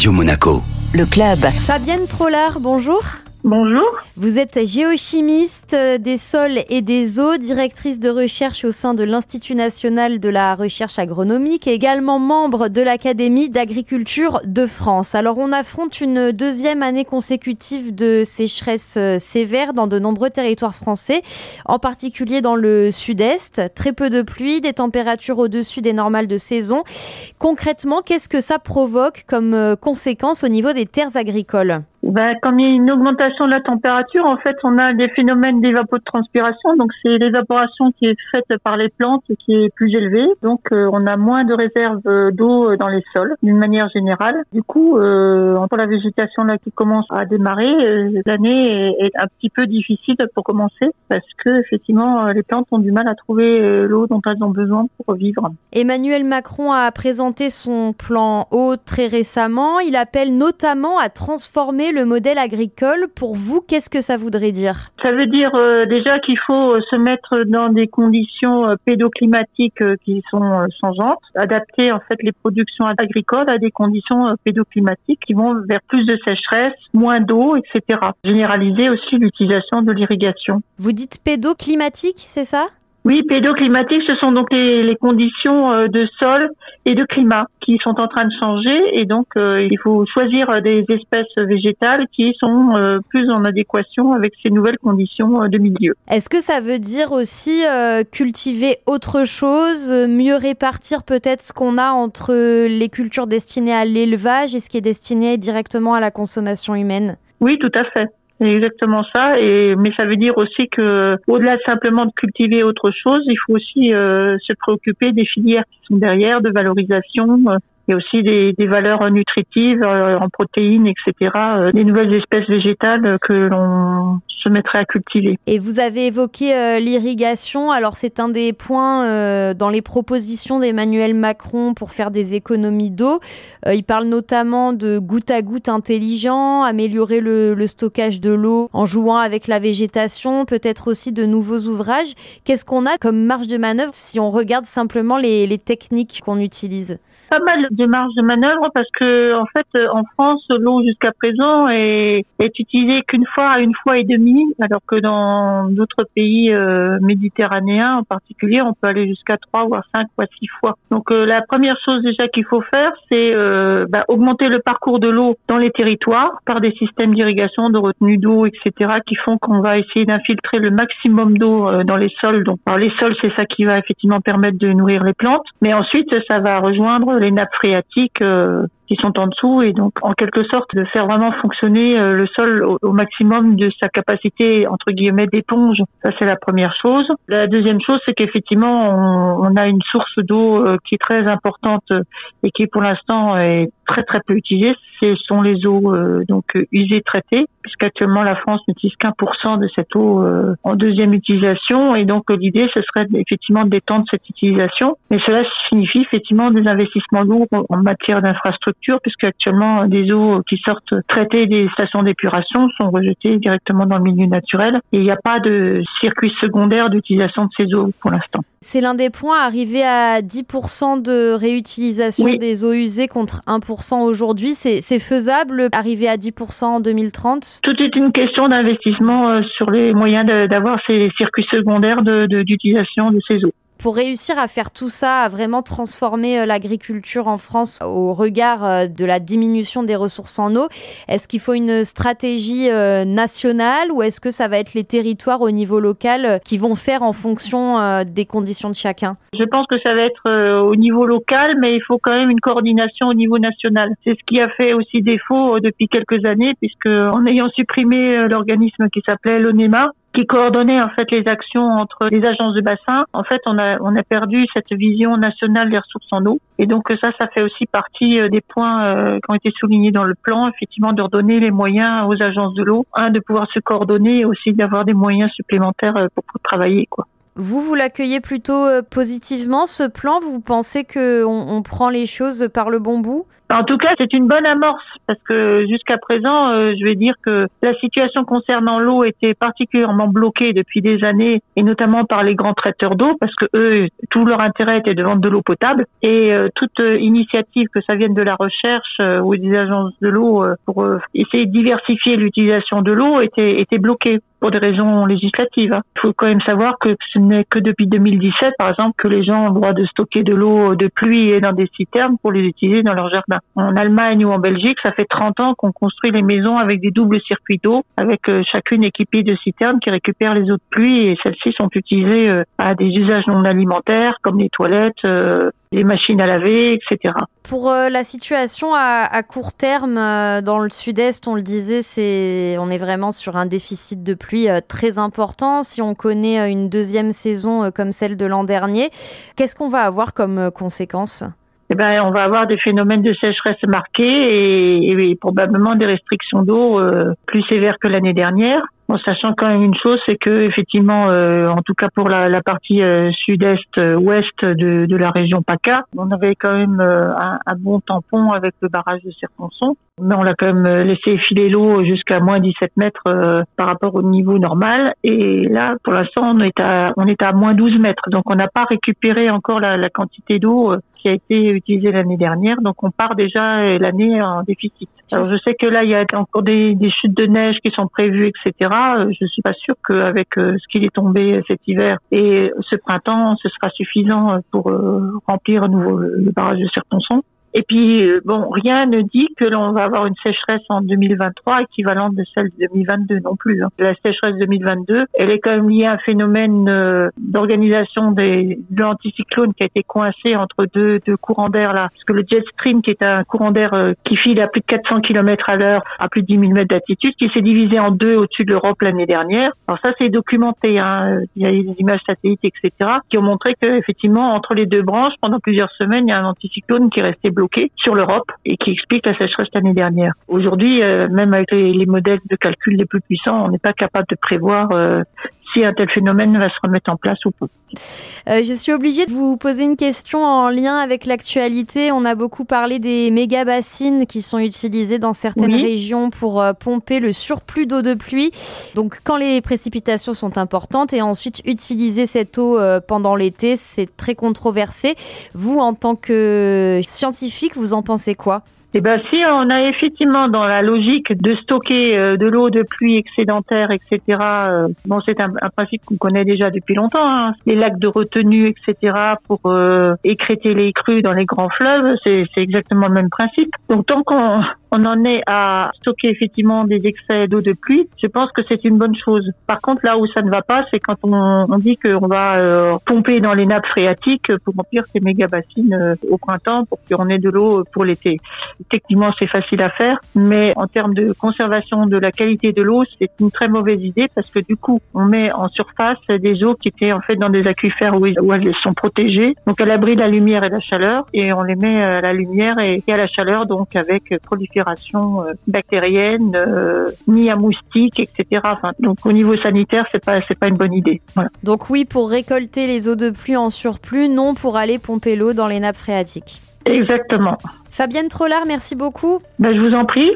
Radio Monaco. Le club. Fabienne Trollard, bonjour. Bonjour. Vous êtes géochimiste des sols et des eaux, directrice de recherche au sein de l'Institut national de la recherche agronomique et également membre de l'Académie d'agriculture de France. Alors on affronte une deuxième année consécutive de sécheresse sévère dans de nombreux territoires français, en particulier dans le sud-est. Très peu de pluie, des températures au-dessus des normales de saison. Concrètement, qu'est-ce que ça provoque comme conséquence au niveau des terres agricoles? Ben, comme il y a une augmentation de la température, en fait, on a des phénomènes d'évapotranspiration. Donc, c'est l'évaporation qui est faite par les plantes qui est plus élevée. Donc, euh, on a moins de réserves d'eau dans les sols, d'une manière générale. Du coup, euh, pour la végétation là qui commence à démarrer, euh, l'année est, un petit peu difficile pour commencer parce que effectivement, les plantes ont du mal à trouver l'eau dont elles ont besoin pour vivre. Emmanuel Macron a présenté son plan eau très récemment. Il appelle notamment à transformer le modèle agricole. Pour vous, qu'est-ce que ça voudrait dire? Ça veut dire euh, déjà qu'il faut euh, se mettre dans des conditions euh, pédoclimatiques qui sont changeantes, adapter en fait les productions agricoles à des conditions pédoclimatiques qui vont vers plus de sécheresse, moins d'eau, etc. Généraliser aussi l'utilisation de l'irrigation. Vous dites pédoclimatique, c'est ça? Oui, pédoclimatique, ce sont donc les, conditions euh, de sol et de climat qui sont en train de changer et donc euh, il faut choisir des espèces végétales qui sont euh, plus en adéquation avec ces nouvelles conditions de milieu. Est-ce que ça veut dire aussi cultiver autre chose, mieux répartir peut-être ce qu'on a entre les cultures destinées à l'élevage et ce qui est destiné directement à la consommation humaine? Oui, tout à fait. Exactement ça. Et mais ça veut dire aussi que au-delà simplement de cultiver autre chose, il faut aussi euh, se préoccuper des filières qui sont derrière, de valorisation, euh, il y a aussi des, des valeurs nutritives euh, en protéines, etc. Euh, des nouvelles espèces végétales que l'on se mettrait à cultiver. Et vous avez évoqué euh, l'irrigation. Alors c'est un des points dans les propositions d'Emmanuel Macron pour faire des économies d'eau. il parle notamment de goutte à goutte intelligent, améliorer le, le stockage de l'eau en jouant avec la végétation, peut-être aussi de nouveaux ouvrages. Qu'est-ce qu'on a comme marge de manœuvre si on regarde simplement les, les techniques qu'on utilise? Pas mal de marge de manœuvre parce que en fait en France l'eau jusqu'à présent est, est utilisée qu'une fois à une fois et demie alors que dans d'autres pays euh, méditerranéens en particulier on peut aller jusqu'à trois voire cinq voire six fois. Donc euh, la première chose déjà qu'il faut faire c'est euh, bah, augmenter le parcours de l'eau dans les territoires par des systèmes d'irrigation, de retenue d'eau, etc. qui font qu'on va essayer d'infiltrer le maximum d'eau dans les sols. Donc par les sols c'est ça qui va effectivement permettre de nourrir les plantes, mais ensuite ça va rejoindre les nappes phréatiques euh, qui sont en dessous et donc en quelque sorte de faire vraiment fonctionner euh, le sol au, maximum de sa capacité entre guillemets d'éponge. Ça c'est la première chose. La deuxième chose c'est qu'effectivement on, a une source d'eau euh, qui est très importante et qui pour l'instant est très très peu utilisée. Ce sont les eaux donc usées traitées puisqu'actuellement la France n'utilise qu'un pour cent de cette eau en deuxième utilisation et donc l'idée ce serait effectivement d'étendre cette utilisation. Mais cela signifie effectivement des investissements lourds en matière puisque actuellement des eaux qui sortent traitées des stations d'épuration sont rejetées directement dans le milieu naturel et il n'y a pas de circuit secondaire d'utilisation de ces eaux pour l'instant. C'est l'un des points, arriver à 10% de réutilisation des eaux usées contre 1% aujourd'hui. C'est faisable, arriver à 10% en 2030 Tout est une question d'investissement euh, sur les moyens d'avoir ces circuits secondaires d'utilisation de ces eaux. Pour réussir à faire tout ça, à vraiment transformer euh, l'agriculture en France au regard euh, de la diminution des ressources en eau, est-ce qu'il faut une stratégie euh, nationale ou est-ce que ça va être les territoires au niveau local qui vont faire en fonction des conditions de chacun? Je pense que ça va être au niveau local, mais il faut quand même une coordination au niveau national. C'est ce qui a fait aussi défaut depuis quelques années, puisque en ayant supprimé l'organisme qui s'appelait l'ONEMA, qui coordonnait en fait les actions entre les agences de bassin. En fait, on a on a perdu cette vision nationale des ressources en eau. Et donc ça, ça fait aussi partie euh, des points euh, qui ont été soulignés dans le plan, effectivement, de redonner les moyens aux agences de l'eau, un de pouvoir se coordonner et aussi d'avoir des moyens supplémentaires euh, pour, pour travailler quoi. Vous, vous l'accueillez plutôt euh, positivement, ce plan? Vous pensez qu'on on prend les choses par le bon bout? En tout cas, c'est une bonne amorce parce que jusqu'à présent, euh, je vais dire que la situation concernant l'eau était particulièrement bloquée depuis des années et notamment par les grands traiteurs d'eau parce que eux, tout leur intérêt était de vendre de l'eau potable. Et euh, toute initiative que ça vienne de la recherche ou des agences de l'eau pour essayer de diversifier l'utilisation de l'eau était, était bloquée pour des raisons législatives. Il faut quand même savoir que ce n'est que depuis 2017, par exemple, que les gens ont le droit de stocker de l'eau de pluie et dans des citernes pour les utiliser dans leur jardin. En Allemagne ou en Belgique, ça fait 30 ans qu'on construit les maisons avec des doubles circuits d'eau, avec euh, chacune équipée de citernes qui récupèrent les eaux de pluie et celles-ci sont utilisées euh, à des usages non alimentaires comme les toilettes, euh, les machines à laver, etc. Pour euh, la situation à, à court terme euh, dans le sud-est, on le disait, c'est on est vraiment sur un déficit de pluie euh, très important. Si on connaît une deuxième saison comme celle de l'an dernier, qu'est-ce qu'on va avoir comme conséquence? Eh ben, on va avoir des phénomènes de sécheresse marqués et, et probablement des restrictions d'eau plus sévères que l'année dernière. En sachant quand même une chose, c'est que effectivement, euh, en tout cas pour la, partie euh, sud-est, euh, de, la région PACA, on avait quand même un, bon tampon avec le barrage de Circonson, mais on l'a quand même laissé filer l'eau jusqu'à moins 17 mètres par rapport au niveau normal. Et là, pour l'instant, on est à on est à moins 12 mètres, donc on n'a pas récupéré encore la quantité d'eau qui a été utilisée l'année dernière. Donc on part déjà l'année en déficit. Alors je sais que là, il y a encore des, chutes de neige qui sont prévues, etc. Euh, je suis pas sûre qu'avec euh, ce qui est tombé cet hiver et ce printemps, ce sera suffisant pour euh, remplir à nouveau le barrage de Serponçon. Et puis, euh, bon, rien ne dit que l'on va avoir une sécheresse en 2023 équivalente de celle de 2022 non plus. Hein. La sécheresse 2022, elle est quand même liée à un phénomène euh, d'organisation des, de l'anticyclone qui a été coincé entre deux, courants d'air là. Parce que le jet stream, qui est un courant d'air euh, qui file à plus de 400 km à l'heure, à plus de 10 000 mètres d'altitude, qui s'est divisé en deux au-dessus de l'Europe l'année dernière. Alors ça, c'est documenté. Hein. Il y a des images satellites, etc., qui ont montré que effectivement, entre les deux branches, pendant plusieurs semaines, il y a un anticyclone qui est resté bloqué sur l'Europe et qui explique la sécheresse l'année dernière. Aujourd'hui, euh, même avec les, modèles de calcul les plus puissants, on n'est pas capable de prévoir euh, si un tel phénomène va se remettre en place ou pas. Euh, je suis obligée de vous poser une question en lien avec l'actualité. On a beaucoup parlé des méga bassines qui sont utilisées dans certaines régions pour euh, pomper le surplus d'eau de pluie. Donc quand les précipitations sont importantes et ensuite utiliser cette eau euh, pendant l'été, c'est très controversé. Vous, en tant que scientifique, vous en pensez quoi? Eh ben, si on a effectivement dans la logique de stocker euh, de l'eau de pluie excédentaire, etc. Euh, bon, c'est un, principe qu'on connaît déjà depuis longtemps. Hein. Les lacs de retenue, etc. Pour euh, écréter les crues dans les grands fleuves, c'est exactement le même principe. Donc, tant qu'on on en est à stocker effectivement des excès d'eau de pluie, je pense que c'est une bonne chose. Par contre, là où ça ne va pas, c'est quand on, dit qu'on va euh, pomper dans les nappes phréatiques pour remplir ces méga bassines euh, au printemps pour qu'on ait de l'eau pour l'été. Techniquement, c'est facile à faire, mais en termes de conservation de la qualité de l'eau, c'est une très mauvaise idée parce que du coup, on met en surface des eaux qui étaient en fait dans des aquifères où, elles sont protégées, donc à l'abri de la lumière et de la chaleur, et on les met à la lumière et, à la chaleur, donc avec prolifération euh, bactérienne, euh, ni à moustiques, etc. donc au niveau sanitaire, c'est pas c'est pas une bonne idée. Donc oui, pour récolter les eaux de pluie en surplus, non pour aller pomper l'eau dans les nappes phréatiques. Exactement. Fabienne Trollard, merci beaucoup. Ben, je vous en prie.